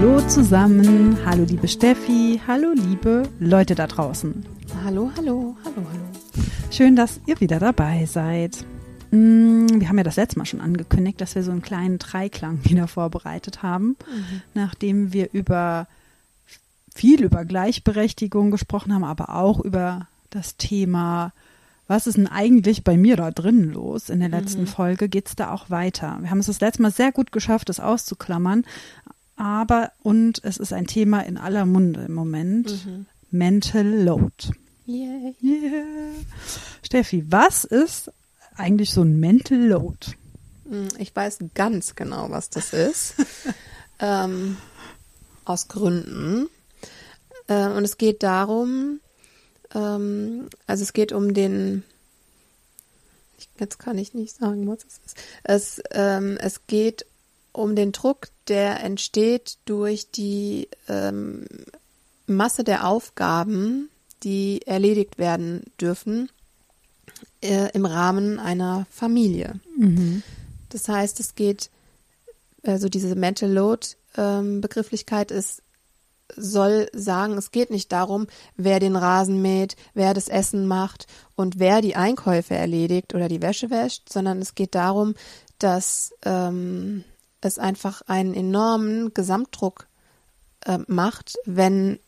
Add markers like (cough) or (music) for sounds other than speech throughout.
Hallo zusammen, hallo liebe Steffi, hallo liebe Leute da draußen. Hallo, hallo, hallo, hallo. Schön, dass ihr wieder dabei seid. Mm, wir haben ja das letzte Mal schon angekündigt, dass wir so einen kleinen Dreiklang (laughs) wieder vorbereitet haben, mhm. nachdem wir über viel über Gleichberechtigung gesprochen haben, aber auch über das Thema, was ist denn eigentlich bei mir da drin los? In der letzten mhm. Folge geht es da auch weiter. Wir haben es das letzte Mal sehr gut geschafft, das auszuklammern, aber und es ist ein Thema in aller Munde im Moment. Mhm. Mental Load. Yeah. yeah. Steffi, was ist eigentlich so ein Mental Load? Hm, ich weiß ganz genau, was das ist. (laughs) ähm, aus Gründen. Äh, und es geht darum, ähm, also es geht um den, jetzt kann ich nicht sagen, was es ist. Es, ähm, es geht um den Druck, der entsteht durch die ähm, Masse der Aufgaben, die erledigt werden dürfen äh, im Rahmen einer Familie. Mhm. Das heißt, es geht, also diese Mental Load ähm, Begrifflichkeit ist, soll sagen, es geht nicht darum, wer den Rasen mäht, wer das Essen macht und wer die Einkäufe erledigt oder die Wäsche wäscht, sondern es geht darum, dass ähm, es einfach einen enormen Gesamtdruck äh, macht, wenn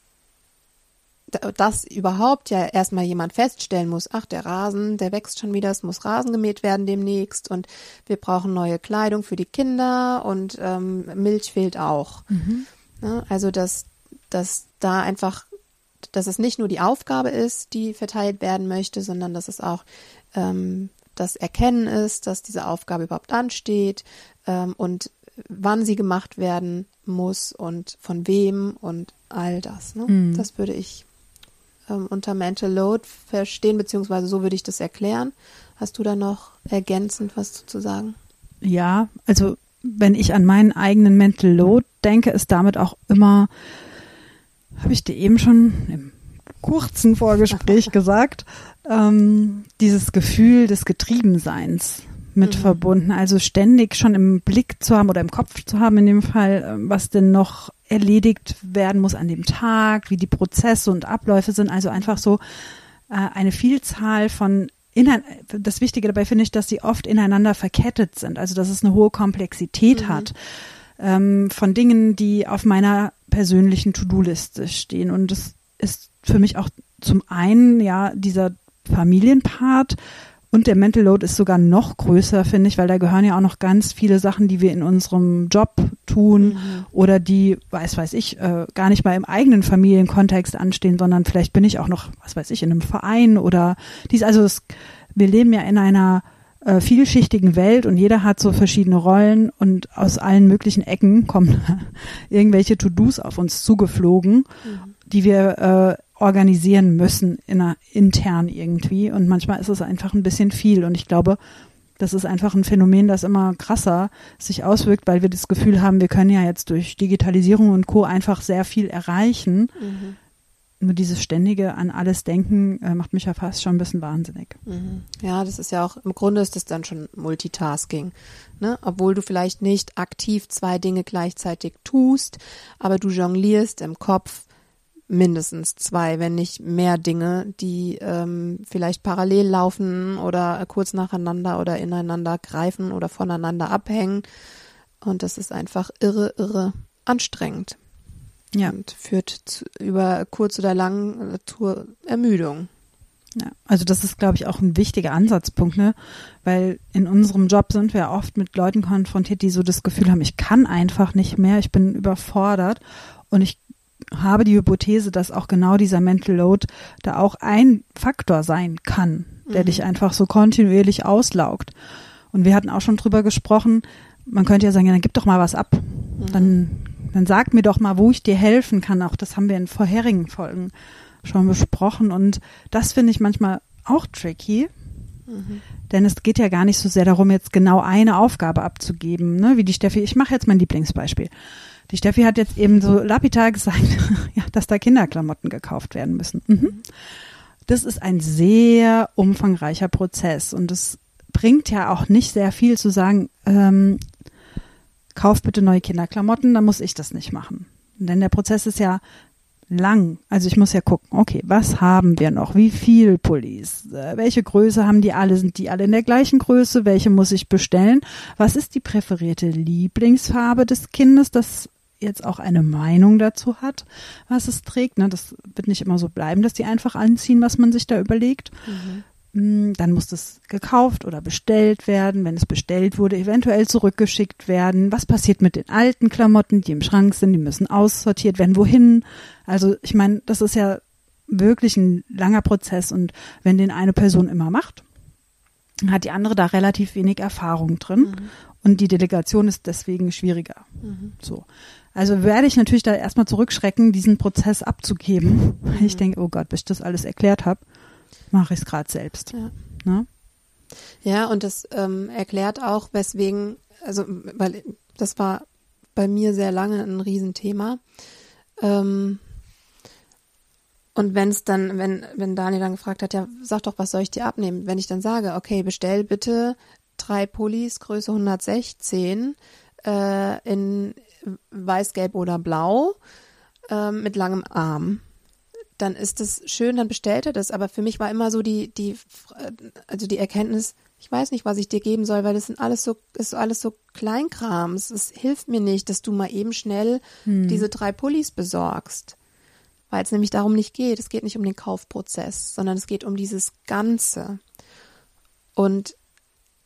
das überhaupt ja erstmal jemand feststellen muss, ach, der Rasen, der wächst schon wieder, es muss Rasen gemäht werden demnächst und wir brauchen neue Kleidung für die Kinder und ähm, Milch fehlt auch. Mhm. Ja, ne, also, dass, dass da einfach, dass es nicht nur die Aufgabe ist, die verteilt werden möchte, sondern dass es auch ähm, das Erkennen ist, dass diese Aufgabe überhaupt ansteht ähm, und wann sie gemacht werden muss und von wem und all das. Ne? Mhm. Das würde ich ähm, unter Mental Load verstehen, beziehungsweise so würde ich das erklären. Hast du da noch ergänzend was zu sagen? Ja, also wenn ich an meinen eigenen Mental Load denke, ist damit auch immer, habe ich dir eben schon im kurzen Vorgespräch (laughs) gesagt, ähm, dieses Gefühl des Getriebenseins mit mhm. verbunden. Also ständig schon im Blick zu haben oder im Kopf zu haben in dem Fall, ähm, was denn noch erledigt werden muss an dem Tag, wie die Prozesse und Abläufe sind. Also einfach so äh, eine Vielzahl von Inein das Wichtige dabei finde ich, dass sie oft ineinander verkettet sind, also dass es eine hohe Komplexität mhm. hat ähm, von Dingen, die auf meiner persönlichen To-Do-Liste stehen. Und das ist für mich auch zum einen ja dieser Familienpart, und der Mental Load ist sogar noch größer, finde ich, weil da gehören ja auch noch ganz viele Sachen, die wir in unserem Job tun mhm. oder die, weiß weiß ich, äh, gar nicht mal im eigenen Familienkontext anstehen, sondern vielleicht bin ich auch noch, was weiß ich, in einem Verein oder dies. Also es, wir leben ja in einer äh, vielschichtigen Welt und jeder hat so verschiedene Rollen und aus allen möglichen Ecken kommen (laughs) irgendwelche To-Dos auf uns zugeflogen, mhm. die wir äh, organisieren müssen in, intern irgendwie. Und manchmal ist es einfach ein bisschen viel. Und ich glaube, das ist einfach ein Phänomen, das immer krasser sich auswirkt, weil wir das Gefühl haben, wir können ja jetzt durch Digitalisierung und Co. einfach sehr viel erreichen. Mhm. Nur dieses ständige an alles denken äh, macht mich ja fast schon ein bisschen wahnsinnig. Mhm. Ja, das ist ja auch, im Grunde ist das dann schon Multitasking. Ne? Obwohl du vielleicht nicht aktiv zwei Dinge gleichzeitig tust, aber du jonglierst im Kopf mindestens zwei, wenn nicht mehr Dinge, die ähm, vielleicht parallel laufen oder kurz nacheinander oder ineinander greifen oder voneinander abhängen. Und das ist einfach irre, irre anstrengend. Ja. Und führt zu, über kurz oder lang äh, zur Ermüdung. Ja, also das ist, glaube ich, auch ein wichtiger Ansatzpunkt, ne? Weil in unserem Job sind wir oft mit Leuten konfrontiert, die so das Gefühl haben, ich kann einfach nicht mehr, ich bin überfordert. Und ich habe die Hypothese, dass auch genau dieser Mental Load da auch ein Faktor sein kann, der mhm. dich einfach so kontinuierlich auslaugt. Und wir hatten auch schon drüber gesprochen, man könnte ja sagen, ja, dann gib doch mal was ab. Mhm. Dann dann sag mir doch mal, wo ich dir helfen kann. Auch das haben wir in vorherigen Folgen schon besprochen. Und das finde ich manchmal auch tricky. Mhm. Denn es geht ja gar nicht so sehr darum, jetzt genau eine Aufgabe abzugeben, ne? wie die Steffi. Ich mache jetzt mein Lieblingsbeispiel. Die Steffi hat jetzt eben so lapidar gesagt, (laughs) ja, dass da Kinderklamotten gekauft werden müssen. Mhm. Das ist ein sehr umfangreicher Prozess und es bringt ja auch nicht sehr viel zu sagen, ähm, kauf bitte neue Kinderklamotten, dann muss ich das nicht machen. Denn der Prozess ist ja lang. Also ich muss ja gucken, okay, was haben wir noch? Wie viel Pullis? Äh, welche Größe haben die alle? Sind die alle in der gleichen Größe? Welche muss ich bestellen? Was ist die präferierte Lieblingsfarbe des Kindes, das jetzt auch eine Meinung dazu hat, was es trägt? Ne? Das wird nicht immer so bleiben, dass die einfach anziehen, was man sich da überlegt. Mhm. Hm, dann muss das gekauft oder bestellt werden. Wenn es bestellt wurde, eventuell zurückgeschickt werden. Was passiert mit den alten Klamotten, die im Schrank sind? Die müssen aussortiert werden. Wohin? Also ich meine, das ist ja wirklich ein langer Prozess und wenn den eine Person immer macht, hat die andere da relativ wenig Erfahrung drin mhm. und die Delegation ist deswegen schwieriger. Mhm. So. Also werde ich natürlich da erstmal zurückschrecken, diesen Prozess abzugeben, weil ich mhm. denke, oh Gott, bis ich das alles erklärt habe mache ich es gerade selbst. Ja. Ne? ja, und das ähm, erklärt auch, weswegen, also weil das war bei mir sehr lange ein Riesenthema. Ähm, und wenn es dann, wenn, wenn Daniel dann gefragt hat, ja, sag doch, was soll ich dir abnehmen? Wenn ich dann sage, okay, bestell bitte drei Pullis, Größe 116, äh, in weiß, gelb oder blau, äh, mit langem Arm dann ist es schön, dann bestellt er das. Aber für mich war immer so die, die, also die Erkenntnis, ich weiß nicht, was ich dir geben soll, weil das sind alles so, ist alles so Kleinkrams. Es hilft mir nicht, dass du mal eben schnell hm. diese drei Pullis besorgst. Weil es nämlich darum nicht geht. Es geht nicht um den Kaufprozess, sondern es geht um dieses Ganze. Und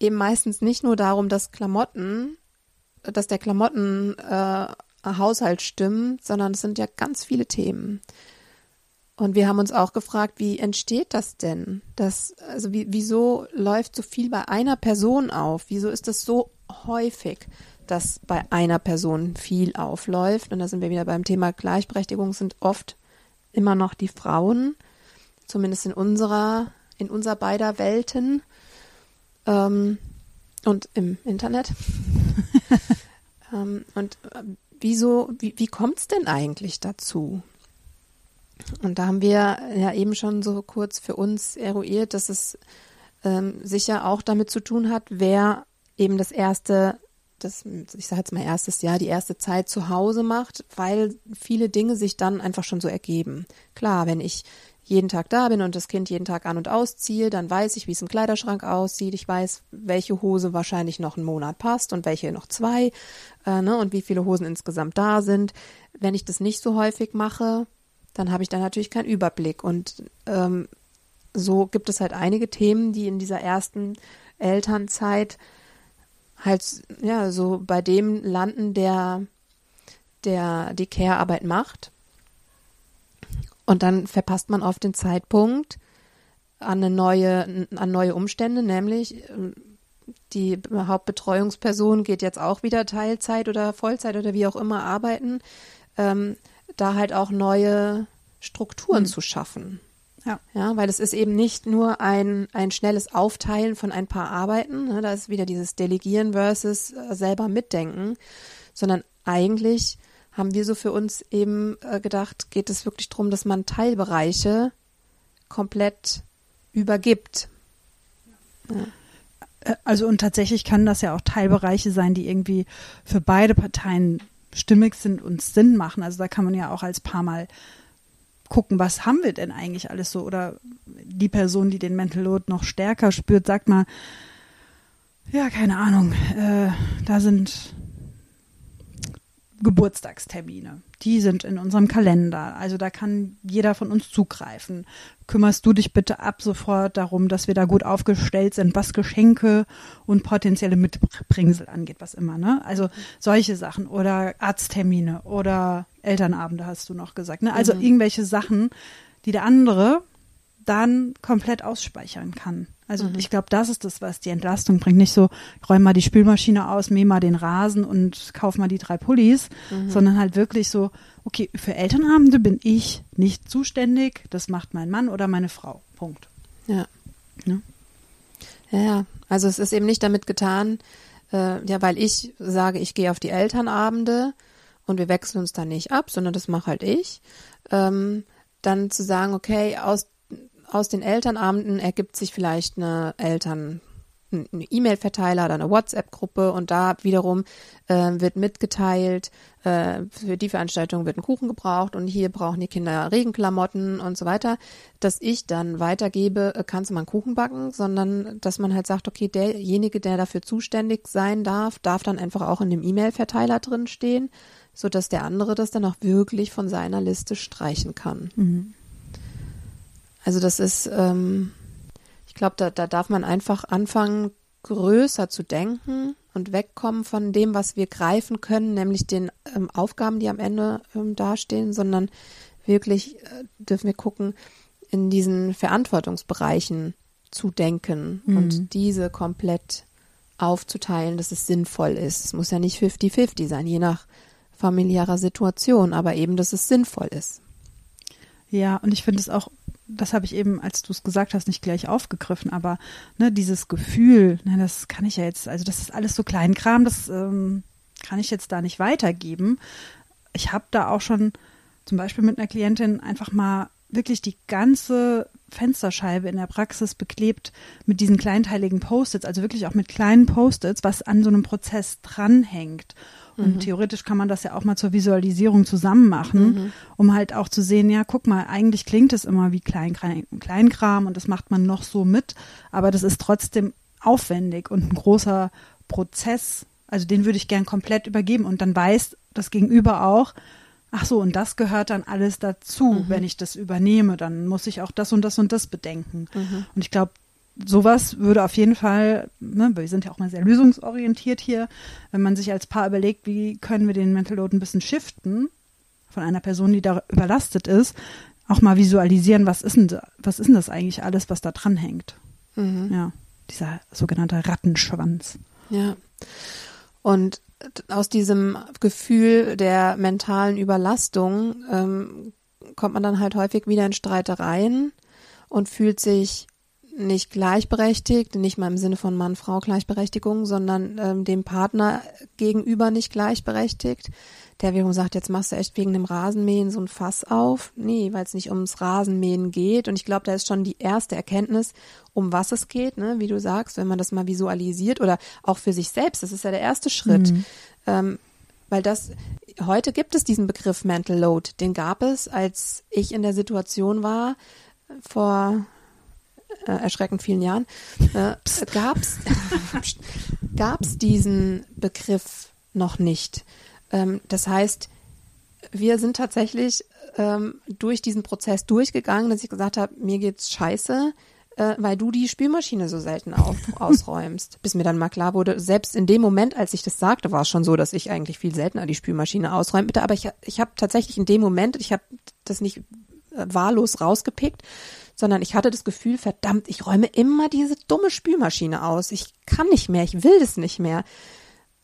eben meistens nicht nur darum, dass Klamotten, dass der Klamotten äh, stimmt, sondern es sind ja ganz viele Themen. Und wir haben uns auch gefragt, wie entsteht das denn? Das, also wie, wieso läuft so viel bei einer Person auf? Wieso ist das so häufig, dass bei einer Person viel aufläuft? Und da sind wir wieder beim Thema Gleichberechtigung, sind oft immer noch die Frauen, zumindest in unserer, in unser beider Welten ähm, und im Internet. (laughs) ähm, und äh, wieso, wie, wie kommt es denn eigentlich dazu? Und da haben wir ja eben schon so kurz für uns eruiert, dass es ähm, sicher auch damit zu tun hat, wer eben das erste, das, ich sage jetzt mal erstes Jahr, die erste Zeit zu Hause macht, weil viele Dinge sich dann einfach schon so ergeben. Klar, wenn ich jeden Tag da bin und das Kind jeden Tag an und ausziehe, dann weiß ich, wie es im Kleiderschrank aussieht. Ich weiß, welche Hose wahrscheinlich noch einen Monat passt und welche noch zwei äh, ne, und wie viele Hosen insgesamt da sind. Wenn ich das nicht so häufig mache, dann habe ich da natürlich keinen Überblick. Und ähm, so gibt es halt einige Themen, die in dieser ersten Elternzeit halt ja so bei dem landen, der der die Care-Arbeit macht. Und dann verpasst man oft den Zeitpunkt an eine neue, an neue Umstände, nämlich ähm, die Hauptbetreuungsperson geht jetzt auch wieder Teilzeit oder Vollzeit oder wie auch immer arbeiten. Ähm, da halt auch neue Strukturen mhm. zu schaffen. Ja. ja, weil es ist eben nicht nur ein, ein schnelles Aufteilen von ein paar Arbeiten, ne, da ist wieder dieses Delegieren versus äh, selber mitdenken, sondern eigentlich haben wir so für uns eben äh, gedacht, geht es wirklich darum, dass man Teilbereiche komplett übergibt. Ja. Äh, also und tatsächlich kann das ja auch Teilbereiche sein, die irgendwie für beide Parteien stimmig sind und Sinn machen. Also da kann man ja auch als Paar mal gucken, was haben wir denn eigentlich alles so? Oder die Person, die den Mental Load noch stärker spürt, sagt mal, ja, keine Ahnung, äh, da sind Geburtstagstermine. Die sind in unserem Kalender. Also da kann jeder von uns zugreifen. Kümmerst du dich bitte ab sofort darum, dass wir da gut aufgestellt sind, was Geschenke und potenzielle Mitbringsel angeht, was immer, ne? Also solche Sachen oder Arzttermine oder Elternabende hast du noch gesagt, ne? Also mhm. irgendwelche Sachen, die der andere dann komplett ausspeichern kann. Also mhm. ich glaube, das ist das, was die Entlastung bringt. Nicht so, räum mal die Spülmaschine aus, mäh mal den Rasen und kauf mal die drei Pullis, mhm. sondern halt wirklich so, okay, für Elternabende bin ich nicht zuständig, das macht mein Mann oder meine Frau. Punkt. Ja. Ja, ja also es ist eben nicht damit getan, äh, ja, weil ich sage, ich gehe auf die Elternabende und wir wechseln uns da nicht ab, sondern das mache halt ich. Ähm, dann zu sagen, okay, aus aus den Elternabenden ergibt sich vielleicht eine Eltern eine E-Mail-Verteiler oder eine WhatsApp-Gruppe und da wiederum äh, wird mitgeteilt, äh, für die Veranstaltung wird ein Kuchen gebraucht und hier brauchen die Kinder Regenklamotten und so weiter, dass ich dann weitergebe, äh, kannst du mal einen Kuchen backen, sondern dass man halt sagt, okay, derjenige, der dafür zuständig sein darf, darf dann einfach auch in dem E-Mail-Verteiler drin stehen, sodass der andere das dann auch wirklich von seiner Liste streichen kann. Mhm. Also das ist, ähm, ich glaube, da, da darf man einfach anfangen, größer zu denken und wegkommen von dem, was wir greifen können, nämlich den ähm, Aufgaben, die am Ende ähm, dastehen, sondern wirklich äh, dürfen wir gucken, in diesen Verantwortungsbereichen zu denken mhm. und diese komplett aufzuteilen, dass es sinnvoll ist. Es muss ja nicht 50-50 sein, je nach familiärer Situation, aber eben, dass es sinnvoll ist. Ja, und ich finde es auch das habe ich eben, als du es gesagt hast, nicht gleich aufgegriffen, aber ne, dieses Gefühl, ne, das kann ich ja jetzt, also das ist alles so Kleinkram, das ähm, kann ich jetzt da nicht weitergeben. Ich habe da auch schon zum Beispiel mit einer Klientin einfach mal wirklich die ganze Fensterscheibe in der Praxis beklebt mit diesen kleinteiligen Post-its, also wirklich auch mit kleinen Post-its, was an so einem Prozess dranhängt. Und mhm. theoretisch kann man das ja auch mal zur Visualisierung zusammen machen, mhm. um halt auch zu sehen, ja, guck mal, eigentlich klingt es immer wie Kleinkram, Kleinkram und das macht man noch so mit, aber das ist trotzdem aufwendig und ein großer Prozess. Also den würde ich gern komplett übergeben und dann weiß das Gegenüber auch, ach so, und das gehört dann alles dazu, mhm. wenn ich das übernehme, dann muss ich auch das und das und das bedenken. Mhm. Und ich glaube, sowas würde auf jeden Fall, ne, wir sind ja auch mal sehr lösungsorientiert hier, wenn man sich als Paar überlegt, wie können wir den Mental Load ein bisschen shiften von einer Person, die da überlastet ist, auch mal visualisieren, was ist denn, was ist denn das eigentlich alles, was da dran hängt. Mhm. Ja, dieser sogenannte Rattenschwanz. Ja. Und aus diesem Gefühl der mentalen Überlastung ähm, kommt man dann halt häufig wieder in Streitereien und fühlt sich nicht gleichberechtigt, nicht mal im Sinne von Mann-Frau Gleichberechtigung, sondern ähm, dem Partner gegenüber nicht gleichberechtigt. Der wiederum sagt, jetzt machst du echt wegen dem Rasenmähen so ein Fass auf. Nee, weil es nicht ums Rasenmähen geht. Und ich glaube, da ist schon die erste Erkenntnis, um was es geht, ne? wie du sagst, wenn man das mal visualisiert oder auch für sich selbst. Das ist ja der erste Schritt. Mhm. Ähm, weil das, heute gibt es diesen Begriff Mental Load. Den gab es, als ich in der Situation war, vor äh, erschreckend vielen Jahren, äh, gab's (laughs) gab's diesen Begriff noch nicht. Ähm, das heißt, wir sind tatsächlich ähm, durch diesen Prozess durchgegangen, dass ich gesagt habe, mir geht's scheiße, äh, weil du die Spülmaschine so selten auf, (laughs) ausräumst. Bis mir dann mal klar wurde, selbst in dem Moment, als ich das sagte, war es schon so, dass ich eigentlich viel seltener die Spülmaschine ausräume. Aber ich, ich habe tatsächlich in dem Moment, ich habe das nicht äh, wahllos rausgepickt, sondern ich hatte das Gefühl, verdammt, ich räume immer diese dumme Spülmaschine aus. Ich kann nicht mehr, ich will das nicht mehr.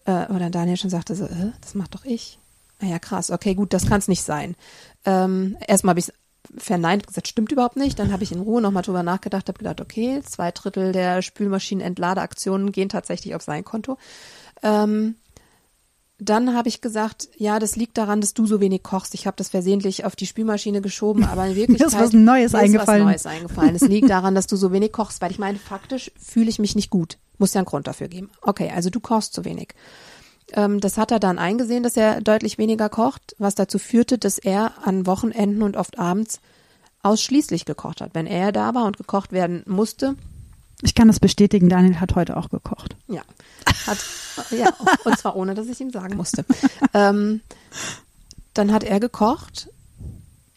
Äh, oder Daniel schon sagte so, äh, das macht doch ich. Naja, krass, okay, gut, das kann es nicht sein. Ähm, erstmal habe ich verneint, gesagt, stimmt überhaupt nicht. Dann habe ich in Ruhe nochmal drüber nachgedacht, habe gedacht, okay, zwei Drittel der Spülmaschinenentladeaktionen gehen tatsächlich auf sein Konto. Ähm, dann habe ich gesagt, ja, das liegt daran, dass du so wenig kochst. Ich habe das versehentlich auf die Spülmaschine geschoben, aber in (laughs) Wirklichkeit mir ist was Neues mir eingefallen. Ist was Neues eingefallen. Es liegt daran, dass du so wenig kochst, weil ich meine, faktisch fühle ich mich nicht gut. Muss ja einen Grund dafür geben. Okay, also du kochst zu wenig. Ähm, das hat er dann eingesehen, dass er deutlich weniger kocht, was dazu führte, dass er an Wochenenden und oft abends ausschließlich gekocht hat. Wenn er da war und gekocht werden musste, ich kann das bestätigen, Daniel hat heute auch gekocht. Ja, hat, ja und zwar ohne, dass ich ihm sagen musste. (laughs) ähm, dann hat er gekocht.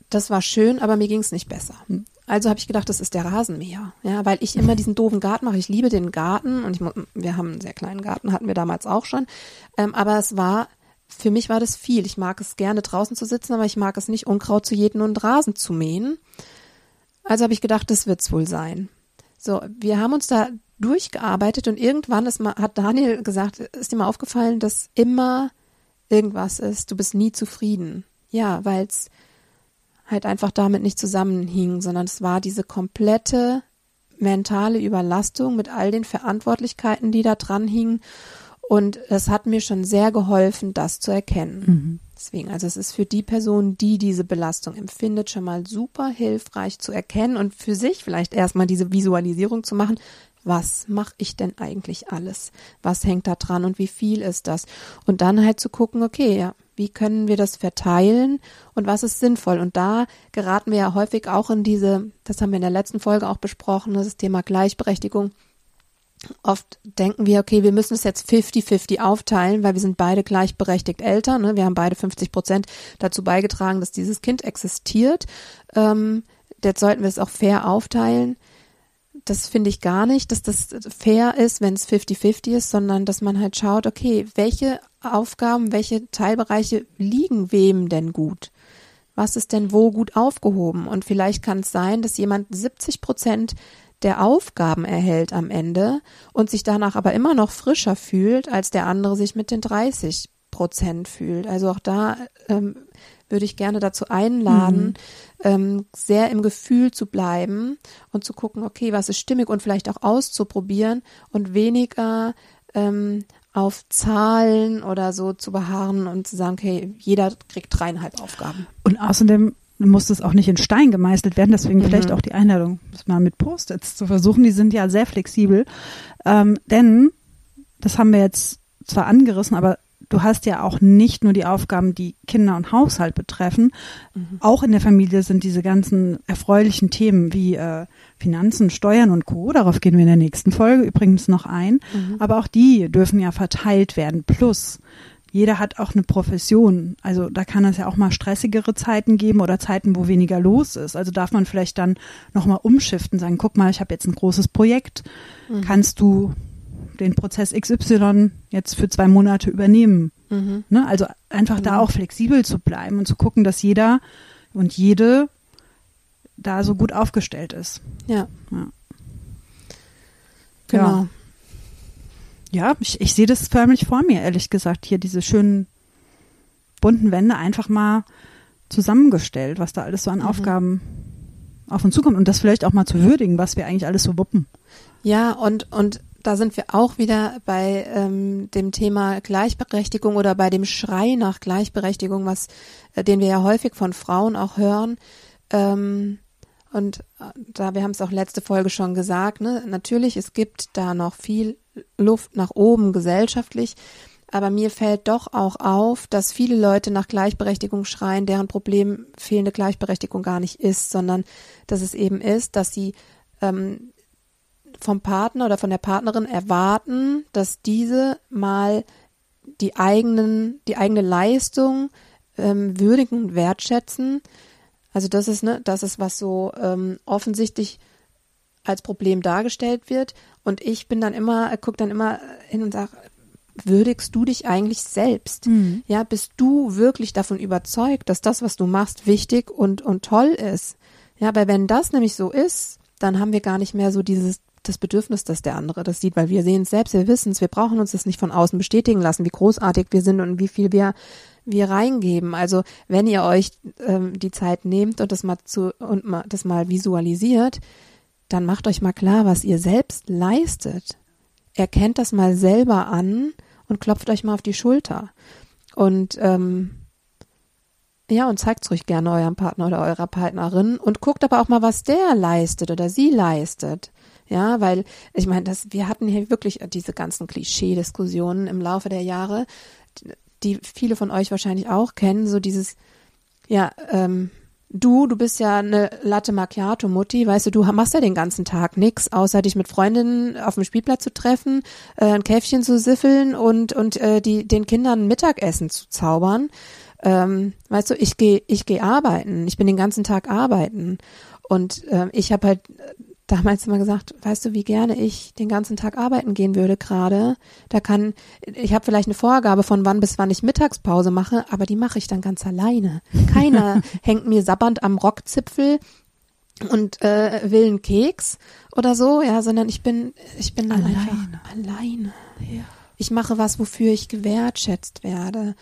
Das war schön, aber mir ging es nicht besser. Hm. Also habe ich gedacht, das ist der Rasenmäher, ja, weil ich immer diesen doofen Garten mache. Ich liebe den Garten und ich, wir haben einen sehr kleinen Garten, hatten wir damals auch schon. Ähm, aber es war für mich war das viel. Ich mag es gerne draußen zu sitzen, aber ich mag es nicht, Unkraut zu jäten und Rasen zu mähen. Also habe ich gedacht, das wird's wohl sein. So, wir haben uns da durchgearbeitet und irgendwann ist mal, hat Daniel gesagt, ist dir mal aufgefallen, dass immer irgendwas ist, du bist nie zufrieden. Ja, weil es halt einfach damit nicht zusammenhing, sondern es war diese komplette mentale Überlastung mit all den Verantwortlichkeiten, die da dran hingen. Und es hat mir schon sehr geholfen, das zu erkennen. Mhm. Deswegen, also es ist für die Person, die diese Belastung empfindet, schon mal super hilfreich zu erkennen und für sich vielleicht erstmal diese Visualisierung zu machen. Was mache ich denn eigentlich alles? Was hängt da dran und wie viel ist das? Und dann halt zu gucken, okay, ja, wie können wir das verteilen und was ist sinnvoll? Und da geraten wir ja häufig auch in diese, das haben wir in der letzten Folge auch besprochen, das Thema Gleichberechtigung. Oft denken wir, okay, wir müssen es jetzt 50-50 aufteilen, weil wir sind beide gleichberechtigt Eltern. Ne? Wir haben beide 50 Prozent dazu beigetragen, dass dieses Kind existiert. Ähm, jetzt sollten wir es auch fair aufteilen das finde ich gar nicht, dass das fair ist, wenn es 50-50 ist, sondern dass man halt schaut, okay, welche Aufgaben, welche Teilbereiche liegen wem denn gut? Was ist denn wo gut aufgehoben? Und vielleicht kann es sein, dass jemand 70 Prozent der Aufgaben erhält am Ende und sich danach aber immer noch frischer fühlt, als der andere sich mit den 30 Prozent fühlt. Also auch da ähm, würde ich gerne dazu einladen, mhm. ähm, sehr im Gefühl zu bleiben und zu gucken, okay, was ist stimmig und vielleicht auch auszuprobieren und weniger ähm, auf Zahlen oder so zu beharren und zu sagen, okay, jeder kriegt dreieinhalb Aufgaben. Und außerdem muss das auch nicht in Stein gemeißelt werden, deswegen mhm. vielleicht auch die Einladung, das mal mit Post-its zu versuchen. Die sind ja sehr flexibel, ähm, denn das haben wir jetzt zwar angerissen, aber du hast ja auch nicht nur die Aufgaben, die Kinder und Haushalt betreffen. Mhm. Auch in der Familie sind diese ganzen erfreulichen Themen wie äh, Finanzen, Steuern und Co. Darauf gehen wir in der nächsten Folge übrigens noch ein. Mhm. Aber auch die dürfen ja verteilt werden. Plus, jeder hat auch eine Profession. Also da kann es ja auch mal stressigere Zeiten geben oder Zeiten, wo weniger los ist. Also darf man vielleicht dann nochmal umschiften, sagen, guck mal, ich habe jetzt ein großes Projekt. Mhm. Kannst du den Prozess XY jetzt für zwei Monate übernehmen. Mhm. Ne? Also einfach mhm. da auch flexibel zu bleiben und zu gucken, dass jeder und jede da so gut aufgestellt ist. Ja. ja. Genau. Ja, ja ich, ich sehe das förmlich vor mir, ehrlich gesagt. Hier diese schönen bunten Wände einfach mal zusammengestellt, was da alles so an mhm. Aufgaben auf uns zukommt und das vielleicht auch mal zu würdigen, was wir eigentlich alles so wuppen. Ja, und, und da sind wir auch wieder bei ähm, dem Thema Gleichberechtigung oder bei dem Schrei nach Gleichberechtigung, was, äh, den wir ja häufig von Frauen auch hören. Ähm, und äh, da, wir haben es auch letzte Folge schon gesagt, ne? natürlich, es gibt da noch viel Luft nach oben gesellschaftlich, aber mir fällt doch auch auf, dass viele Leute nach Gleichberechtigung schreien, deren Problem fehlende Gleichberechtigung gar nicht ist, sondern dass es eben ist, dass sie ähm, vom Partner oder von der Partnerin erwarten, dass diese mal die eigenen, die eigene Leistung ähm, würdigen und wertschätzen. Also das ist, ne, das ist, was so ähm, offensichtlich als Problem dargestellt wird. Und ich bin dann immer, guck dann immer hin und sage, würdigst du dich eigentlich selbst? Mhm. Ja, bist du wirklich davon überzeugt, dass das, was du machst, wichtig und, und toll ist? Ja, weil wenn das nämlich so ist, dann haben wir gar nicht mehr so dieses das Bedürfnis, dass der andere das sieht, weil wir sehen es selbst, wir wissen es, wir brauchen uns das nicht von außen bestätigen lassen, wie großartig wir sind und wie viel wir wir reingeben. Also wenn ihr euch ähm, die Zeit nehmt und das mal zu und mal das mal visualisiert, dann macht euch mal klar, was ihr selbst leistet. Erkennt das mal selber an und klopft euch mal auf die Schulter. Und ähm, ja, und zeigt es ruhig gerne eurem Partner oder eurer Partnerin und guckt aber auch mal, was der leistet oder sie leistet. Ja, weil ich meine, das, wir hatten hier wirklich diese ganzen Klischee-Diskussionen im Laufe der Jahre, die viele von euch wahrscheinlich auch kennen, so dieses, ja, ähm, du, du bist ja eine Latte Macchiato Mutti, weißt du, du machst ja den ganzen Tag nix, außer dich mit Freundinnen auf dem Spielplatz zu treffen, äh, ein Käffchen zu siffeln und und äh, die den Kindern Mittagessen zu zaubern. Ähm, weißt du, ich gehe ich gehe arbeiten, ich bin den ganzen Tag arbeiten und äh, ich habe halt damals immer gesagt, weißt du, wie gerne ich den ganzen Tag arbeiten gehen würde gerade. Da kann, ich habe vielleicht eine Vorgabe von wann bis wann ich Mittagspause mache, aber die mache ich dann ganz alleine. Keiner (laughs) hängt mir sabbernd am Rockzipfel und äh, will einen Keks oder so, ja, sondern ich bin, ich bin Alleine. einfach alleine. Ja. Ich mache was, wofür ich gewertschätzt werde.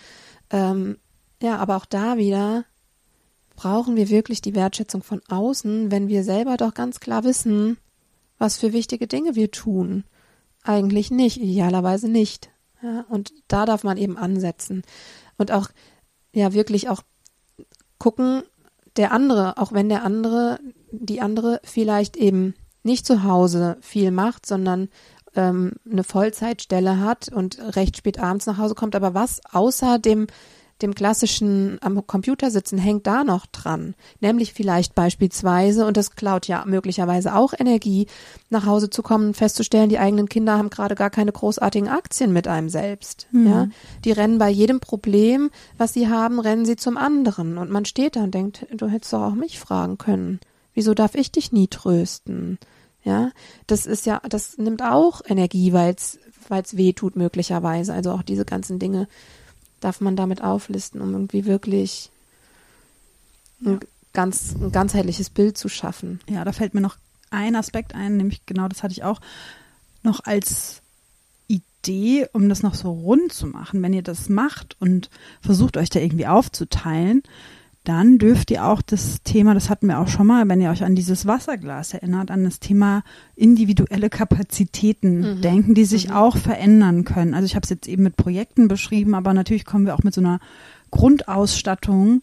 Ähm, ja, aber auch da wieder brauchen wir wirklich die Wertschätzung von außen, wenn wir selber doch ganz klar wissen, was für wichtige Dinge wir tun. Eigentlich nicht, idealerweise nicht. Ja, und da darf man eben ansetzen. Und auch, ja, wirklich auch gucken, der andere, auch wenn der andere, die andere vielleicht eben nicht zu Hause viel macht, sondern ähm, eine Vollzeitstelle hat und recht spät abends nach Hause kommt, aber was außer dem dem klassischen am Computer sitzen hängt da noch dran, nämlich vielleicht beispielsweise und das klaut ja möglicherweise auch Energie, nach Hause zu kommen festzustellen, die eigenen Kinder haben gerade gar keine großartigen Aktien mit einem selbst, Mhm. ja? Die rennen bei jedem Problem, was sie haben, rennen sie zum anderen und man steht da und denkt, du hättest doch auch mich fragen können. Wieso darf ich dich nie trösten? Ja, das ist ja, das nimmt auch Energie, weil es weil es weh tut möglicherweise. Also auch diese ganzen Dinge darf man damit auflisten, um irgendwie wirklich ein ganz ein ganzheitliches Bild zu schaffen. Ja, da fällt mir noch ein Aspekt ein, nämlich genau das hatte ich auch noch als Idee, um das noch so rund zu machen. Wenn ihr das macht und versucht euch da irgendwie aufzuteilen, dann dürft ihr auch das Thema, das hatten wir auch schon mal, wenn ihr euch an dieses Wasserglas erinnert, an das Thema individuelle Kapazitäten Mhm. denken, die sich Mhm. auch verändern können. Also ich habe es jetzt eben mit Projekten beschrieben, aber natürlich kommen wir auch mit so einer Grundausstattung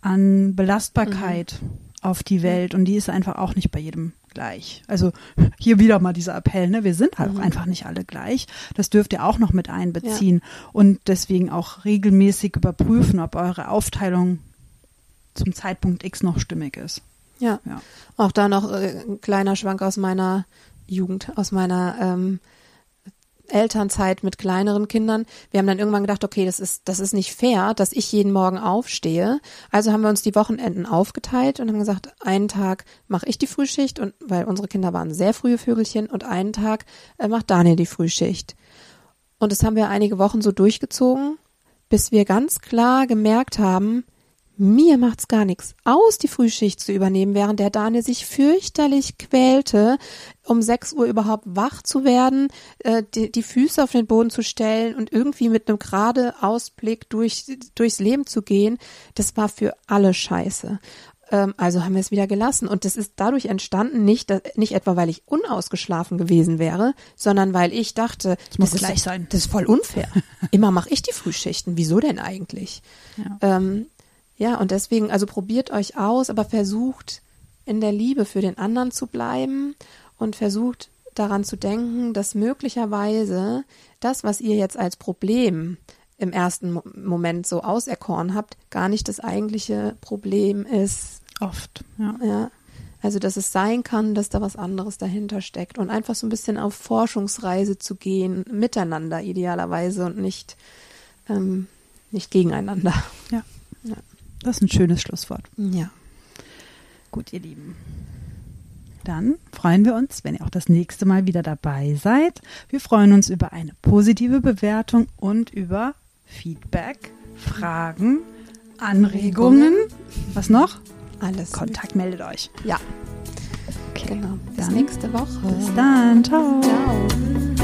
an Belastbarkeit auf die Welt und die ist einfach auch nicht bei jedem gleich. Also (laughs) hier wieder mal dieser Appell, ne? Wir sind halt Mhm. auch einfach nicht alle gleich. Das dürft ihr auch noch mit einbeziehen und deswegen auch regelmäßig überprüfen, ob eure Aufteilung zum Zeitpunkt X noch stimmig ist. Ja. Ja. Auch da noch äh, ein kleiner Schwank aus meiner Jugend, aus meiner ähm, Elternzeit mit kleineren Kindern. Wir haben dann irgendwann gedacht, okay, das ist, das ist nicht fair, dass ich jeden Morgen aufstehe. Also haben wir uns die Wochenenden aufgeteilt und haben gesagt, einen Tag mache ich die Frühschicht und weil unsere Kinder waren sehr frühe Vögelchen und einen Tag äh, macht Daniel die Frühschicht. Und das haben wir einige Wochen so durchgezogen, bis wir ganz klar gemerkt haben, mir macht's gar nichts aus, die Frühschicht zu übernehmen, während der Daniel sich fürchterlich quälte, um 6 Uhr überhaupt wach zu werden, äh, die, die Füße auf den Boden zu stellen und irgendwie mit einem gerade Ausblick durch, durchs Leben zu gehen. Das war für alle scheiße. Ähm, also haben wir es wieder gelassen. Und das ist dadurch entstanden, nicht, dass, nicht etwa, weil ich unausgeschlafen gewesen wäre, sondern weil ich dachte, Es muss das gleich ist, sein. Das ist voll unfair. (laughs) Immer mache ich die Frühschichten. Wieso denn eigentlich? Ja. Ähm, ja, und deswegen, also probiert euch aus, aber versucht in der Liebe für den anderen zu bleiben und versucht daran zu denken, dass möglicherweise das, was ihr jetzt als Problem im ersten Mo Moment so auserkoren habt, gar nicht das eigentliche Problem ist. Oft, ja. Ja. Also, dass es sein kann, dass da was anderes dahinter steckt und einfach so ein bisschen auf Forschungsreise zu gehen, miteinander idealerweise und nicht, ähm, nicht gegeneinander. Das ist ein schönes Schlusswort. Ja. Gut, ihr Lieben. Dann freuen wir uns, wenn ihr auch das nächste Mal wieder dabei seid. Wir freuen uns über eine positive Bewertung und über Feedback, Fragen, Anregungen. Was noch? Alles. Kontakt meldet euch. Ja. Genau. Bis nächste Woche. Bis dann. Ciao. Ciao.